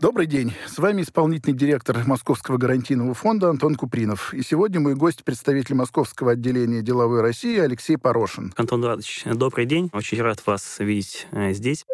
Добрый день. С вами исполнительный директор Московского гарантийного фонда Антон Купринов. И сегодня мой гость, представитель Московского отделения деловой России Алексей Порошин. Антон Эдуардович, добрый день. Очень рад вас видеть э, здесь.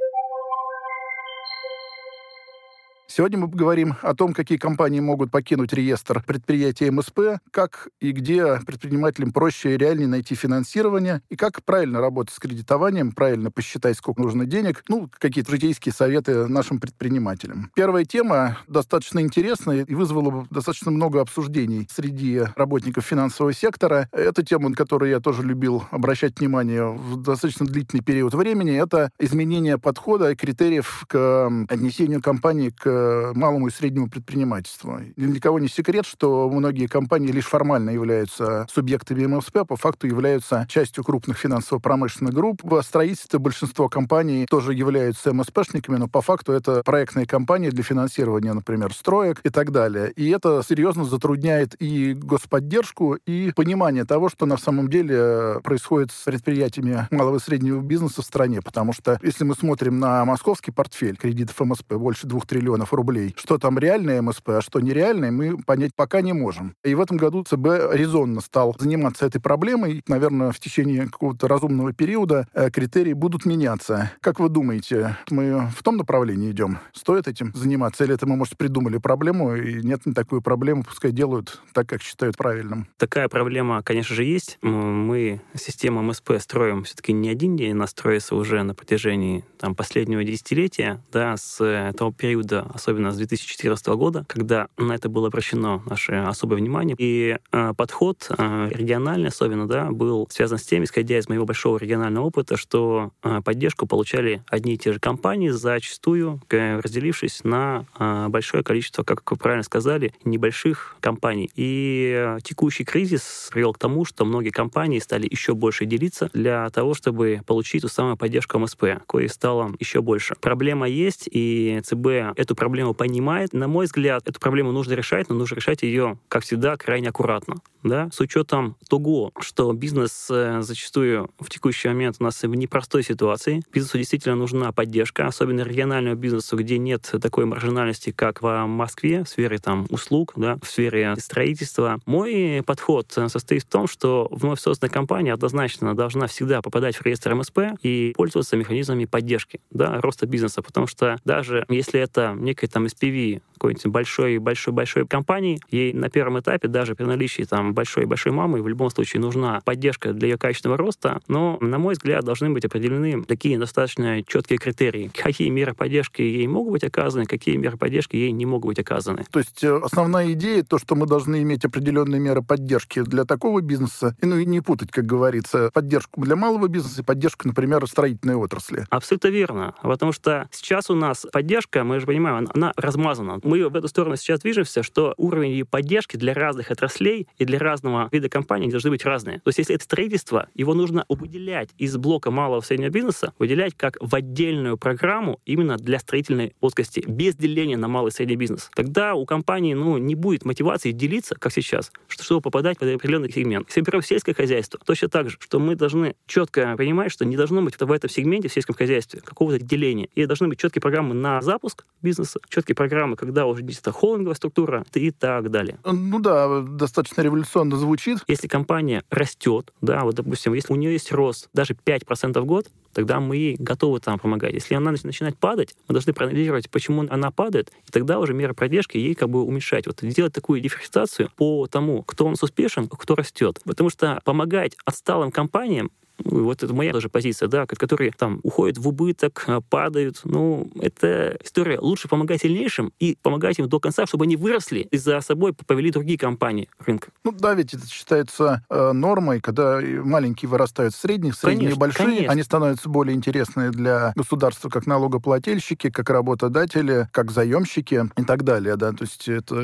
Сегодня мы поговорим о том, какие компании могут покинуть реестр предприятий МСП, как и где предпринимателям проще и реальнее найти финансирование, и как правильно работать с кредитованием, правильно посчитать, сколько нужно денег, ну, какие-то житейские советы нашим предпринимателям. Первая тема достаточно интересная и вызвала достаточно много обсуждений среди работников финансового сектора. Это тема, на которую я тоже любил обращать внимание в достаточно длительный период времени. Это изменение подхода и критериев к отнесению компании к малому и среднему предпринимательству. Ни для кого не секрет, что многие компании лишь формально являются субъектами МСП, а по факту являются частью крупных финансово-промышленных групп. В строительстве большинство компаний тоже являются МСПшниками, но по факту это проектные компании для финансирования, например, строек и так далее. И это серьезно затрудняет и господдержку, и понимание того, что на самом деле происходит с предприятиями малого и среднего бизнеса в стране. Потому что если мы смотрим на московский портфель кредитов МСП, больше двух триллионов миллионов рублей. Что там реальное МСП, а что нереальное, мы понять пока не можем. И в этом году ЦБ резонно стал заниматься этой проблемой. Наверное, в течение какого-то разумного периода э, критерии будут меняться. Как вы думаете, мы в том направлении идем? Стоит этим заниматься? Или это мы, может, придумали проблему, и нет не такой проблемы, пускай делают так, как считают правильным? Такая проблема, конечно же, есть. Мы систему МСП строим все-таки не один день, она строится уже на протяжении там, последнего десятилетия, да, с того периода особенно с 2014 года, когда на это было обращено наше особое внимание. И э, подход э, региональный особенно, да, был связан с тем, исходя из моего большого регионального опыта, что э, поддержку получали одни и те же компании, зачастую э, разделившись на э, большое количество, как вы правильно сказали, небольших компаний. И э, текущий кризис привел к тому, что многие компании стали еще больше делиться для того, чтобы получить ту самую поддержку МСП, кое стало еще больше. Проблема есть, и ЦБ эту проблему проблему понимает. На мой взгляд, эту проблему нужно решать, но нужно решать ее, как всегда, крайне аккуратно. Да? С учетом того, что бизнес э, зачастую в текущий момент у нас в непростой ситуации. Бизнесу действительно нужна поддержка, особенно региональному бизнесу, где нет такой маржинальности, как в Москве, в сфере там, услуг, да, в сфере строительства. Мой подход состоит в том, что вновь созданная компания однозначно должна всегда попадать в реестр МСП и пользоваться механизмами поддержки да, роста бизнеса, потому что даже если это не некой там SPV какой-нибудь большой-большой-большой компании, ей на первом этапе, даже при наличии там большой-большой мамы, в любом случае нужна поддержка для ее качественного роста, но, на мой взгляд, должны быть определены такие достаточно четкие критерии. Какие меры поддержки ей могут быть оказаны, какие меры поддержки ей не могут быть оказаны. То есть э, основная идея, то, что мы должны иметь определенные меры поддержки для такого бизнеса, и ну и не путать, как говорится, поддержку для малого бизнеса и поддержку, например, строительной отрасли. Абсолютно верно. Потому что сейчас у нас поддержка, мы же понимаем, она размазана. Мы в эту сторону сейчас движемся, что уровень поддержки для разных отраслей и для разного вида компаний должны быть разные. То есть если это строительство, его нужно выделять из блока малого и среднего бизнеса, выделять как в отдельную программу именно для строительной плоскости, без деления на малый и средний бизнес. Тогда у компании ну, не будет мотивации делиться, как сейчас, чтобы попадать в определенный сегмент. Если, например, сельское хозяйство, точно так же, что мы должны четко понимать, что не должно быть в этом сегменте, в сельском хозяйстве, какого-то деления. И должны быть четкие программы на запуск бизнеса, четкие программы, когда уже действительно холдинговая структура и так далее. Ну да, достаточно революционно звучит. Если компания растет, да, вот, допустим, если у нее есть рост даже 5% в год, тогда мы ей готовы там помогать. Если она начинает падать, мы должны проанализировать, почему она падает, и тогда уже меры поддержки ей как бы уменьшать. Вот сделать такую дифференциацию по тому, кто у нас успешен, кто растет. Потому что помогать отсталым компаниям вот это моя тоже позиция, да, которые там уходят в убыток, а, падают. Ну, это история. Лучше помогать сильнейшим и помогать им до конца, чтобы они выросли и за собой повели другие компании рынка. Ну да, ведь это считается э, нормой, когда маленькие вырастают в средних, средние конечно, большие, конечно. они становятся более интересны для государства как налогоплательщики, как работодатели, как заемщики и так далее, да. То есть это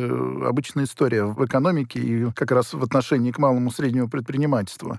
обычная история в экономике и как раз в отношении к малому среднему предпринимательству.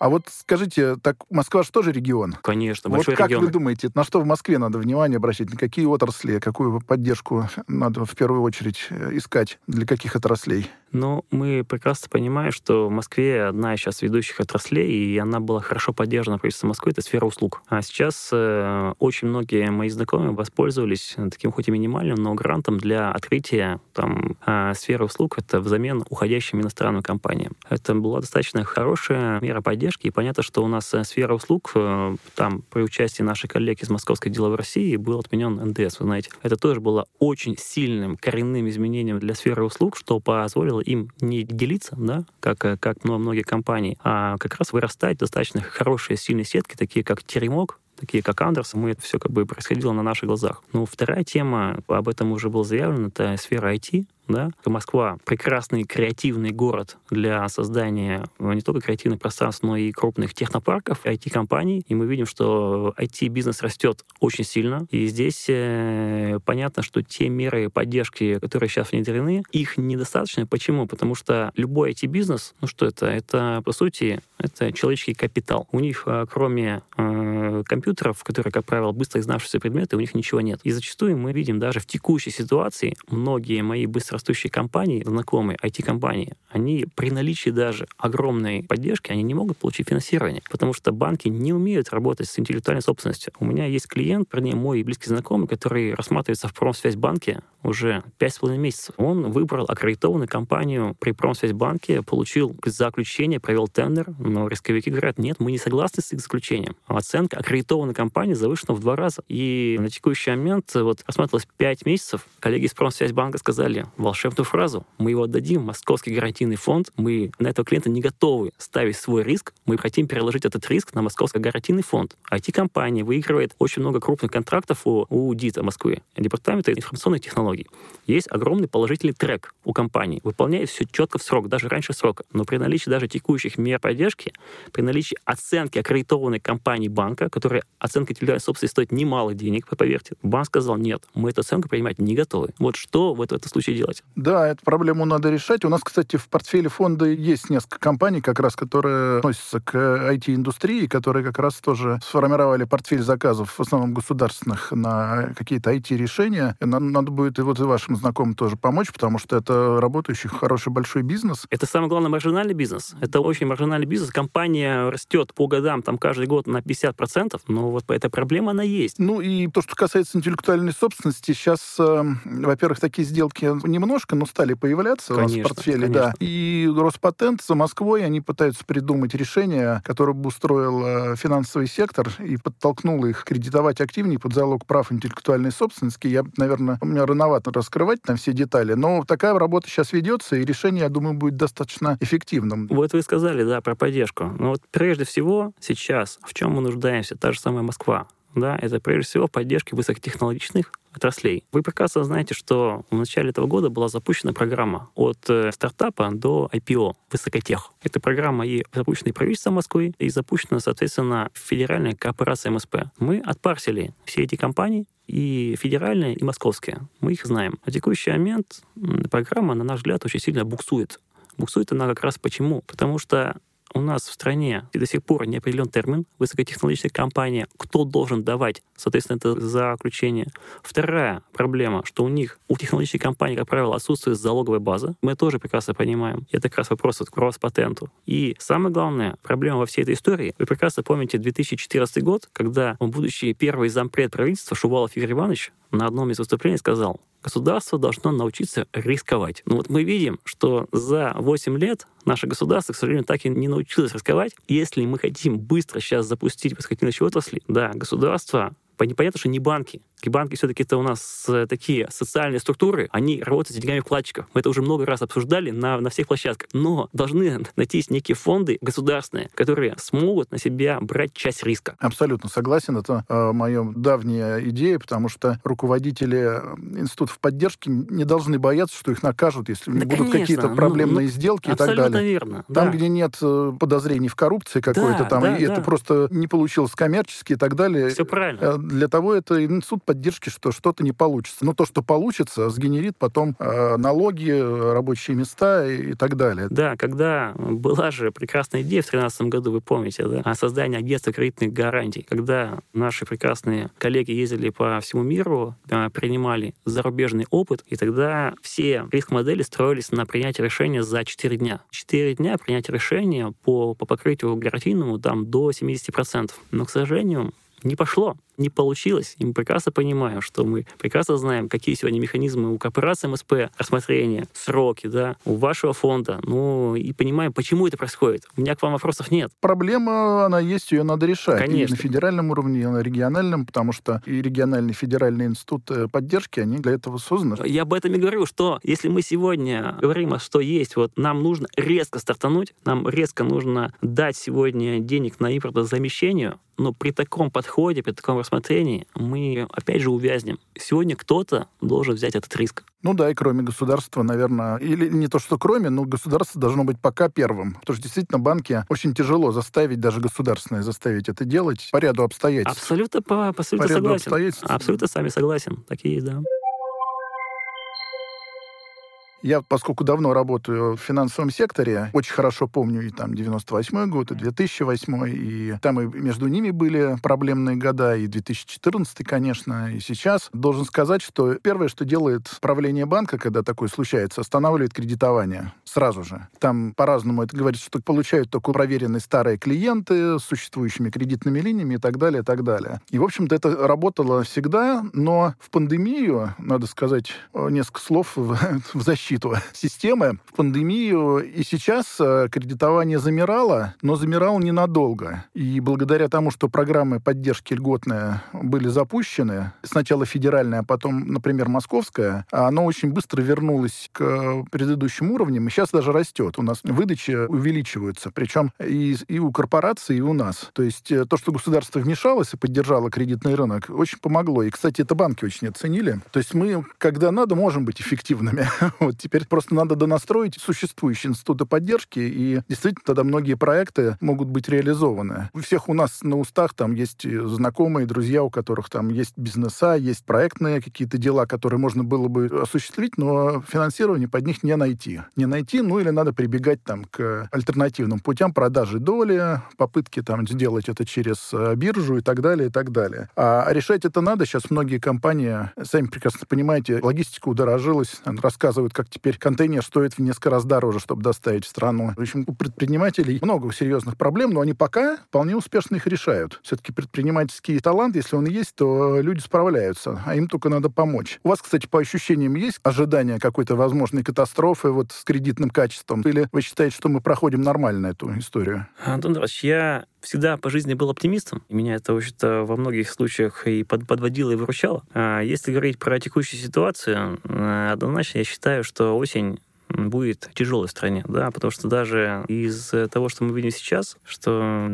А вот скажите, так Москва же тоже регион? Конечно, большой вот как регион. вы думаете, на что в Москве надо внимание обращать? На какие отрасли, какую поддержку надо в первую очередь э, искать? Для каких отраслей? Ну, мы прекрасно понимаем, что в Москве одна из сейчас ведущих отраслей, и она была хорошо поддержана правительством Москвы, это сфера услуг. А сейчас э, очень многие мои знакомые воспользовались таким хоть и минимальным, но грантом для открытия там, э, сферы услуг, это взамен уходящим иностранным компаниям. Это была достаточно хорошая мера поддержки, и понятно, что у нас э, сфера услуг, э, там, при участии наших коллег из Московской деловой России был отменен НДС, вы знаете. Это тоже было очень сильным коренным изменением для сферы услуг, что позволило позволило им не делиться, да, как, э, как многие компании, а как раз вырастать достаточно хорошие, сильные сетки, такие как Теремок, такие как Андерсон, мы это все как бы происходило на наших глазах. Ну, вторая тема, об этом уже было заявлено, это сфера IT, да. Москва — прекрасный креативный город для создания э, не только креативных пространств, но и крупных технопарков, IT-компаний. И мы видим, что IT-бизнес растет очень сильно. И здесь э, понятно, что те меры поддержки, которые сейчас внедрены, их недостаточно. Почему? Потому что любой IT-бизнес, ну что это? Это, по сути, это человеческий капитал. У них, э, кроме э, компьютеров, которые, как правило, быстро изнавшиеся предметы, у них ничего нет. И зачастую мы видим даже в текущей ситуации многие мои быстро растущие компании, знакомые IT-компании, они при наличии даже огромной поддержки, они не могут получить финансирование, потому что банки не умеют работать с интеллектуальной собственностью. У меня есть клиент, вернее, мой близкий знакомый, который рассматривается в Промсвязьбанке уже 5,5 месяцев. Он выбрал аккредитованную компанию при Промсвязьбанке, получил заключение, провел тендер, но рисковики говорят, нет, мы не согласны с их заключением. Оценка аккредитованной компании завышена в два раза. И на текущий момент вот рассматривалось 5 месяцев. Коллеги из Промсвязьбанка сказали, волшебную фразу. Мы его отдадим Московский гарантийный фонд. Мы на этого клиента не готовы ставить свой риск. Мы хотим переложить этот риск на Московский гарантийный фонд. IT-компания выигрывает очень много крупных контрактов у, у ДИТа Москвы, Департамента информационных технологий. Есть огромный положительный трек у компании. Выполняет все четко в срок, даже раньше срока. Но при наличии даже текущих мер поддержки, при наличии оценки аккредитованной компании банка, которая оценка интеллектуальной собственности стоит немало денег, поверьте, банк сказал, нет, мы эту оценку принимать не готовы. Вот что в этом случае делать? Да, эту проблему надо решать. У нас, кстати, в портфеле фонда есть несколько компаний, как раз, которые относятся к IT-индустрии, которые как раз тоже сформировали портфель заказов, в основном государственных, на какие-то IT-решения. Надо, надо будет и вот и вашим знакомым тоже помочь, потому что это работающий, хороший, большой бизнес. Это самый главный маржинальный бизнес. Это очень маржинальный бизнес. Компания растет по годам, там, каждый год на 50%, но вот эта проблема, она есть. Ну и то, что касается интеллектуальной собственности, сейчас, э, во-первых, такие сделки немножко, но стали появляться конечно, у вас в портфеле, конечно. да. И Роспатент за Москвой, они пытаются придумать решение, которое бы устроил э, финансовый сектор и подтолкнуло их кредитовать активнее под залог прав интеллектуальной собственности. Я, наверное, у меня рановато раскрывать на все детали, но такая работа сейчас ведется, и решение, я думаю, будет достаточно эффективным. Вот вы сказали, да, про поддержку. Но вот прежде всего сейчас в чем мы нуждаемся? Та же самая Москва да, это прежде всего поддержки высокотехнологичных отраслей. Вы прекрасно знаете, что в начале этого года была запущена программа от э, стартапа до IPO «Высокотех». Эта программа и запущена и правительством Москвы, и запущена, соответственно, федеральная корпорация МСП. Мы отпарсили все эти компании, и федеральные, и московские. Мы их знаем. На текущий момент программа, на наш взгляд, очень сильно буксует. Буксует она как раз почему? Потому что у нас в стране до сих пор не определен термин высокотехнологичная компания, кто должен давать, соответственно, это заключение. Вторая проблема, что у них, у технологических компаний, как правило, отсутствует залоговая база. Мы тоже прекрасно понимаем. Это как раз вопрос к Роспатенту. И самая главная проблема во всей этой истории, вы прекрасно помните 2014 год, когда будущий первый зампред правительства Шувалов Игорь Иванович на одном из выступлений сказал, государство должно научиться рисковать. Ну вот мы видим, что за 8 лет наше государство, к сожалению, так и не научилось рисковать. Если мы хотим быстро сейчас запустить высокотехнологичные отрасли, да, государство понятно, что не банки, и банки все-таки это у нас э, такие социальные структуры, они работают с деньгами вкладчиков. Мы это уже много раз обсуждали на, на всех площадках. Но должны найтись некие фонды государственные, которые смогут на себя брать часть риска. Абсолютно согласен. Это э, моя давняя идея, потому что руководители э, институтов поддержки не должны бояться, что их накажут, если да, будут какие-то ну, проблемные ну, сделки и так далее. верно. Там, да. где нет э, подозрений в коррупции какой-то, да, там, да, и да. это просто не получилось коммерчески и так далее. Все правильно. Для того это институт поддержки, что что-то не получится. Но то, что получится, сгенерит потом э, налоги, рабочие места и, и так далее. Да, когда была же прекрасная идея в 2013 году, вы помните, да, о создании агентства кредитных гарантий, когда наши прекрасные коллеги ездили по всему миру, э, принимали зарубежный опыт, и тогда все риск-модели строились на принятие решения за 4 дня. 4 дня принять решение по, по покрытию гарантийному там до 70%. Но, к сожалению, не пошло не получилось. И мы прекрасно понимаем, что мы прекрасно знаем, какие сегодня механизмы у корпорации МСП, рассмотрения, сроки, да, у вашего фонда. Ну, и понимаем, почему это происходит. У меня к вам вопросов нет. Проблема, она есть, ее надо решать. Конечно. И на федеральном уровне, и на региональном, потому что и региональный, федеральный институт э, поддержки, они для этого созданы. Я об этом и говорю, что если мы сегодня говорим, что есть, вот нам нужно резко стартануть, нам резко нужно дать сегодня денег на импортозамещение, но при таком подходе, при таком рассмотрении мы, опять же, увязнем. Сегодня кто-то должен взять этот риск. Ну да, и кроме государства, наверное, или не то, что кроме, но государство должно быть пока первым. Потому что действительно банки очень тяжело заставить, даже государственное заставить это делать по ряду обстоятельств. Абсолютно, по, абсолютно по ряду согласен. обстоятельств. Абсолютно с вами согласен. Такие, да. Я, поскольку давно работаю в финансовом секторе, очень хорошо помню и там 98 год, и 2008, и там и между ними были проблемные года, и 2014, конечно, и сейчас. Должен сказать, что первое, что делает правление банка, когда такое случается, останавливает кредитование сразу же. Там по-разному это говорится, что получают только проверенные старые клиенты с существующими кредитными линиями и так далее, и так далее. И, в общем-то, это работало всегда, но в пандемию, надо сказать несколько слов в, в защиту системы, в пандемию и сейчас э, кредитование замирало, но замирало ненадолго. И благодаря тому, что программы поддержки льготные были запущены, сначала федеральная, а потом, например, московская, оно очень быстро вернулось к предыдущим уровням, и сейчас даже растет. У нас выдачи увеличиваются, причем и, и у корпораций, и у нас. То есть э, то, что государство вмешалось и поддержало кредитный рынок, очень помогло. И, кстати, это банки очень оценили. То есть мы, когда надо, можем быть эффективными. вот теперь просто надо донастроить существующие институты поддержки, и действительно тогда многие проекты могут быть реализованы. У всех у нас на устах там есть знакомые, друзья, у которых там есть бизнеса, есть проектные какие-то дела, которые можно было бы осуществить, но финансирование под них не найти. Не найти, ну или надо прибегать там к альтернативным путям продажи доли, попытки там сделать это через э, биржу и так далее, и так далее. А решать это надо. Сейчас многие компании, сами прекрасно понимаете, логистика удорожилась, рассказывают, как теперь контейнер стоит в несколько раз дороже, чтобы доставить в страну. В общем, у предпринимателей много серьезных проблем, но они пока вполне успешно их решают. Все-таки предпринимательский талант, если он есть, то люди справляются, а им только надо помочь. У вас, кстати, по ощущениям есть ожидание какой-то возможной катастрофы вот с кредитным качеством? Или вы считаете, что мы проходим нормально эту историю? Антон Иванович, я всегда по жизни был оптимистом. И меня это, в общем-то, во многих случаях и под, подводило, и выручало. А если говорить про текущую ситуацию, э, однозначно я считаю, что осень будет тяжелой стране, да, потому что даже из того, что мы видим сейчас, что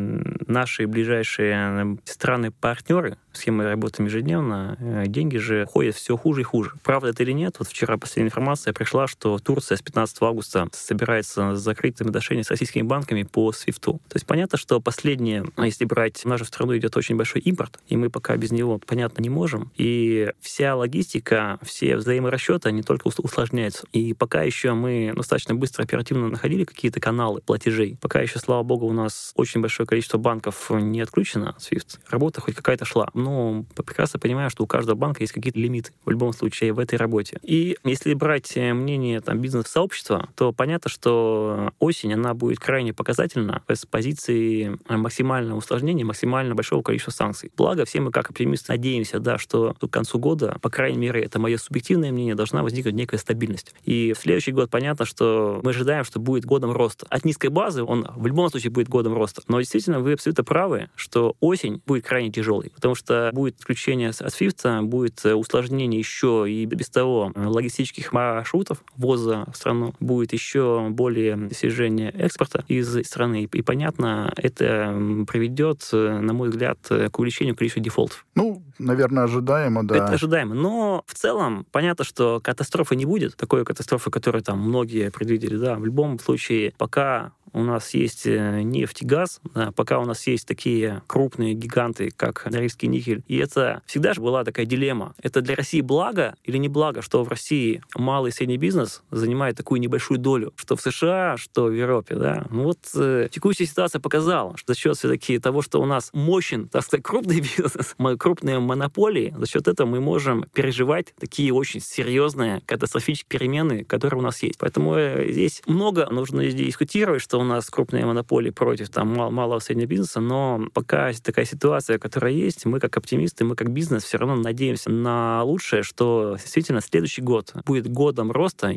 наши ближайшие страны-партнеры, с мы работаем ежедневно, э, деньги же ходят все хуже и хуже. Правда это или нет? Вот вчера последняя информация пришла, что Турция с 15 августа собирается закрыть отношения с российскими банками по свифту. То есть понятно, что последнее, а если брать, нашу страну идет очень большой импорт, и мы пока без него, понятно, не можем. И вся логистика, все взаиморасчеты, они только усложняются. И пока еще мы мы достаточно быстро, оперативно находили какие-то каналы платежей. Пока еще, слава богу, у нас очень большое количество банков не отключено SWIFT. Работа хоть какая-то шла. Но прекрасно понимаю, что у каждого банка есть какие-то лимиты в любом случае в этой работе. И если брать э, мнение там, бизнес-сообщества, то понятно, что осень, она будет крайне показательна с позиции максимального усложнения, максимально большого количества санкций. Благо, все мы как оптимисты надеемся, да, что к концу года, по крайней мере, это мое субъективное мнение, должна возникнуть некая стабильность. И в следующий год, понятно, что мы ожидаем, что будет годом роста. От низкой базы он в любом случае будет годом роста. Но действительно, вы абсолютно правы, что осень будет крайне тяжелой, потому что будет включение от SWIFT, будет э, усложнение еще и без того логистических маршрутов ввоза в страну, будет еще более снижение экспорта из страны. И, понятно, это приведет, э, на мой взгляд, к увеличению количества дефолтов. Ну, наверное, ожидаемо, да. Это ожидаемо. Но в целом понятно, что катастрофы не будет. Такой катастрофы, которая там многие предвидели, да, в любом случае, пока у нас есть э, нефть и газ, пока у нас есть такие крупные гиганты, как Норильский никель. И это всегда же была такая дилемма. Это для России благо или не благо, что в России малый и средний бизнес занимает такую небольшую долю, что в США, что в Европе. Да? Ну вот э, текущая ситуация показала, что за счет все-таки того, что у нас мощен, так сказать, крупный бизнес, крупные монополии, за счет этого мы можем переживать такие очень серьезные катастрофические перемены, которые у нас есть. Поэтому э, здесь много нужно дискутировать, что нас крупные монополии против там, мал малого среднего бизнеса, но пока такая ситуация, которая есть, мы как оптимисты, мы как бизнес все равно надеемся на лучшее, что действительно следующий год будет годом роста.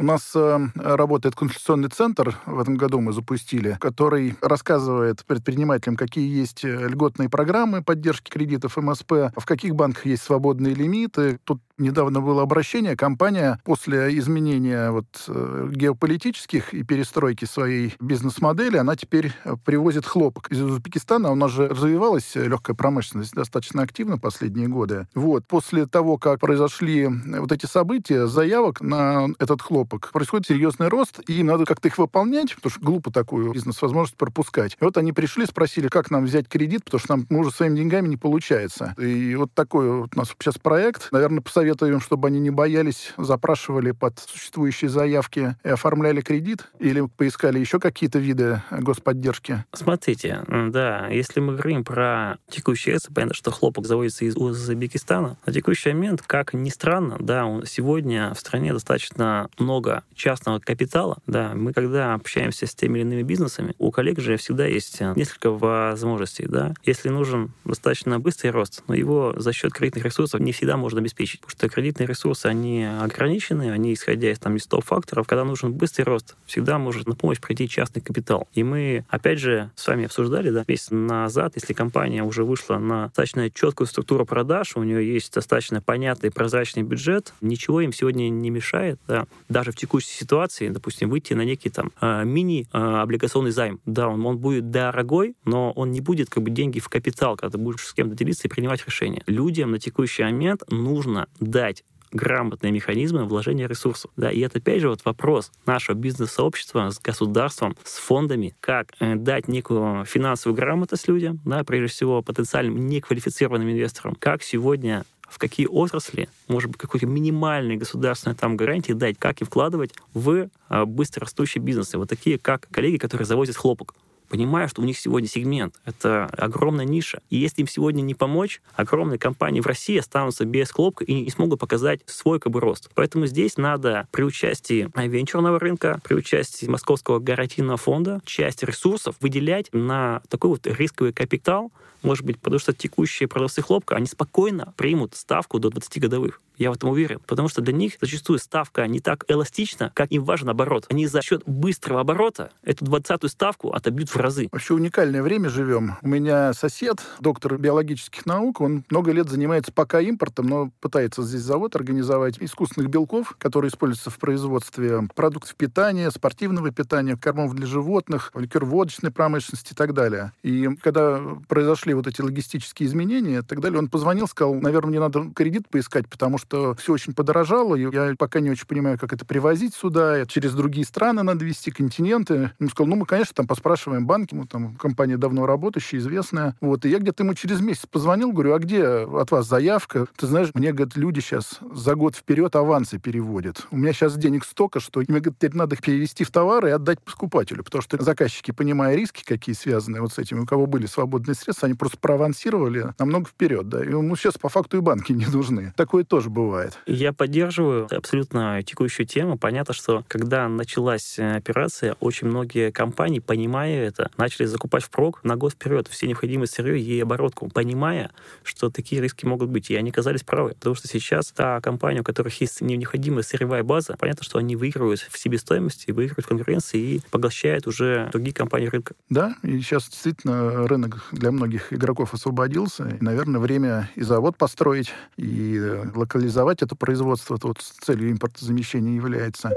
У нас э, работает консультационный центр, в этом году мы запустили, который рассказывает предпринимателям, какие есть э, льготные программы поддержки кредитов МСП, в каких банках есть свободные лимиты. Тут недавно было обращение, компания после изменения вот, э, геополитических и перестройки своей бизнес-модели, она теперь э, привозит хлопок из Узбекистана. У нас же развивалась легкая промышленность достаточно активно последние годы. Вот. После того, как произошли вот эти события, заявок на этот хлопок. Происходит серьезный рост, и надо как-то их выполнять, потому что глупо такую бизнес-возможность пропускать. И вот они пришли, спросили, как нам взять кредит, потому что нам мы уже своими деньгами не получается. И вот такой вот у нас сейчас проект. Наверное, посоветуем, чтобы они не боялись, запрашивали под существующие заявки и оформляли кредит, или поискали еще какие-то виды господдержки. Смотрите, да, если мы говорим про текущий это понятно, что хлопок заводится из Узбекистана. На текущий момент, как ни странно, да, сегодня в стране достаточно много частного капитала, да, мы когда общаемся с теми или иными бизнесами, у коллег же всегда есть э, несколько возможностей, да. Если нужен достаточно быстрый рост, но его за счет кредитных ресурсов не всегда можно обеспечить, кредитные ресурсы, они ограничены, они исходя из там из топ-факторов. Когда нужен быстрый рост, всегда может на помощь прийти частный капитал. И мы, опять же, с вами обсуждали, да, месяц назад, если компания уже вышла на достаточно четкую структуру продаж, у нее есть достаточно понятный прозрачный бюджет, ничего им сегодня не мешает, да, даже в текущей ситуации, допустим, выйти на некий там э, мини-облигационный э, займ. Да, он, он будет дорогой, но он не будет как бы деньги в капитал, когда ты будешь с кем-то делиться и принимать решения. Людям на текущий момент нужно дать грамотные механизмы вложения ресурсов. Да, и это, опять же, вот вопрос нашего бизнес-сообщества с государством, с фондами, как э, дать некую финансовую грамотность людям, да, прежде всего потенциальным неквалифицированным инвесторам, как сегодня в какие отрасли, может быть, какой-то минимальной государственной там гарантии дать, как и вкладывать в а, быстрорастущие бизнесы. Вот такие, как коллеги, которые завозят хлопок понимая, что у них сегодня сегмент, это огромная ниша. И если им сегодня не помочь, огромные компании в России останутся без хлопка и не смогут показать свой как бы рост. Поэтому здесь надо при участии венчурного рынка, при участии Московского гарантийного фонда часть ресурсов выделять на такой вот рисковый капитал, может быть, потому что текущие продавцы хлопка, они спокойно примут ставку до 20 годовых. Я в этом уверен. Потому что для них зачастую ставка не так эластична, как им важен оборот. Они за счет быстрого оборота эту двадцатую ставку отобьют в разы. Вообще уникальное время живем. У меня сосед, доктор биологических наук, он много лет занимается пока импортом, но пытается здесь завод организовать искусственных белков, которые используются в производстве продуктов питания, спортивного питания, кормов для животных, ликер-водочной промышленности и так далее. И когда произошли вот эти логистические изменения и так далее, он позвонил, сказал, наверное, мне надо кредит поискать, потому что все очень подорожало, и я пока не очень понимаю, как это привозить сюда, через другие страны надо вести, континенты. Он сказал, ну, мы, конечно, там поспрашиваем банки, ну, там компания давно работающая, известная. Вот, и я где-то ему через месяц позвонил, говорю, а где от вас заявка? Ты знаешь, мне, говорят, люди сейчас за год вперед авансы переводят. У меня сейчас денег столько, что мне, говорит, теперь надо их перевести в товары и отдать покупателю, потому что заказчики, понимая риски, какие связаны вот с этим, у кого были свободные средства, они просто проавансировали намного вперед, да. И ему сейчас по факту и банки не нужны. Такое тоже бывает. Я поддерживаю абсолютно текущую тему. Понятно, что когда началась э, операция, очень многие компании, понимая это, начали закупать впрок на год вперед все необходимые сырье и оборотку, понимая, что такие риски могут быть. И они оказались правы. Потому что сейчас та компания, у которых есть необходимая сырьевая база, понятно, что они выигрывают в себестоимости, выигрывают в конкуренции и поглощают уже другие компании рынка. Да, и сейчас действительно рынок для многих игроков освободился. И, наверное, время и завод построить, и локализовать реализовать это производство, это вот целью импортозамещения является.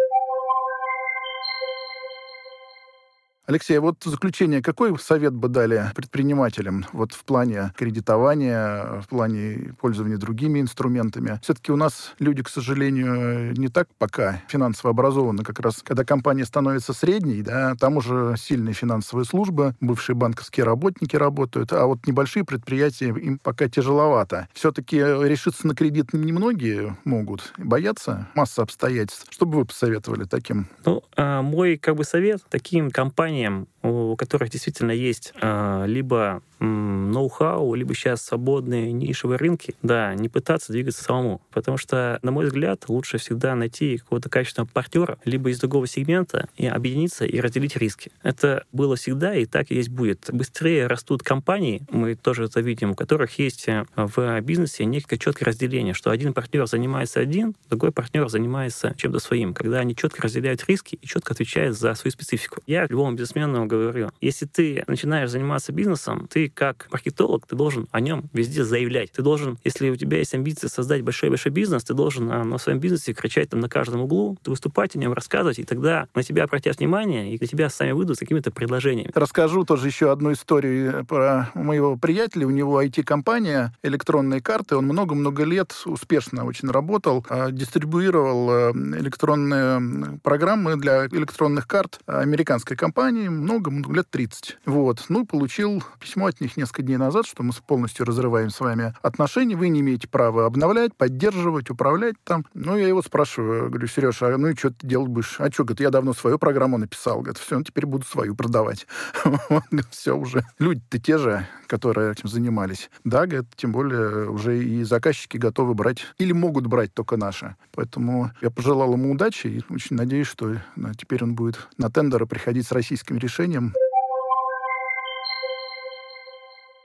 Алексей, вот в заключение, какой совет бы дали предпринимателям вот в плане кредитования, в плане пользования другими инструментами? Все-таки у нас люди, к сожалению, не так пока финансово образованы. Как раз, когда компания становится средней, да, там уже сильные финансовые службы, бывшие банковские работники работают, а вот небольшие предприятия, им пока тяжеловато. Все-таки решиться на кредит немногие могут, боятся масса обстоятельств. Что бы вы посоветовали таким? Ну, а, мой как бы совет таким компаниям, созданием у которых действительно есть а, либо ноу-хау, либо сейчас свободные нишевые рынки, да, не пытаться двигаться самому. Потому что, на мой взгляд, лучше всегда найти какого-то качественного партнера, либо из другого сегмента, и объединиться и разделить риски. Это было всегда и так и есть будет. Быстрее растут компании, мы тоже это видим, у которых есть э, в бизнесе некое четкое разделение, что один партнер занимается один, другой партнер занимается чем-то своим, когда они четко разделяют риски и четко отвечают за свою специфику. Я любому бизнесмену говорю, если ты начинаешь заниматься бизнесом, ты как маркетолог, ты должен о нем везде заявлять. Ты должен, если у тебя есть амбиции создать большой-большой бизнес, ты должен а, на своем бизнесе кричать там на каждом углу, выступать о нем, рассказывать, и тогда на тебя обратят внимание, и на тебя сами выйдут с какими-то предложениями. Расскажу тоже еще одну историю про моего приятеля. У него IT-компания, электронные карты. Он много-много лет успешно очень работал, а, дистрибуировал а, электронные программы для электронных карт американской компании много-много лет 30. Вот. Ну, получил письмо от них несколько дней назад, что мы полностью разрываем с вами отношения, вы не имеете права обновлять, поддерживать, управлять там. Ну, я его спрашиваю, говорю, Сереж, а ну и что ты делать будешь? А что, говорит, я давно свою программу написал. Говорит, все, ну, теперь буду свою продавать. все уже. Люди-то те же, которые этим занимались. Да, говорит, тем более уже и заказчики готовы брать или могут брать только наши. Поэтому я пожелал ему удачи и очень надеюсь, что ну, теперь он будет на тендеры приходить с российским решением.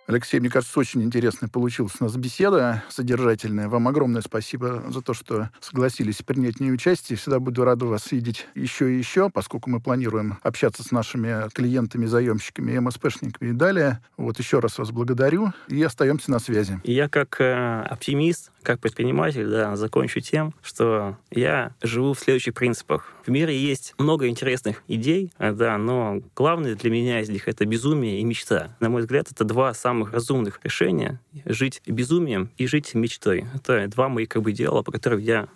Алексей, мне кажется, очень интересная получилась у нас беседа, содержательная. Вам огромное спасибо за то, что согласились принять в ней участие. Всегда буду рад вас видеть еще и еще, поскольку мы планируем общаться с нашими клиентами, заемщиками, МСПшниками и далее. Вот еще раз вас благодарю и остаемся на связи. Я как э, оптимист как предприниматель, да, закончу тем, что я живу в следующих принципах. В мире есть много интересных идей, э, да, но главное для меня из них это безумие и мечта. На мой взгляд, это два самых разумных решения — жить безумием и жить мечтой. Это два моих как бы дела, по которым я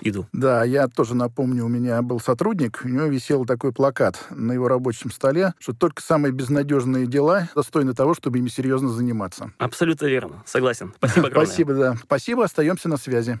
иду. Да, я тоже напомню, у меня был сотрудник, у него висел такой плакат на его рабочем столе, что только самые безнадежные дела достойны того, чтобы ими серьезно заниматься. Абсолютно верно, согласен. Спасибо огромное. Спасибо, да. Спасибо, остаемся на связи.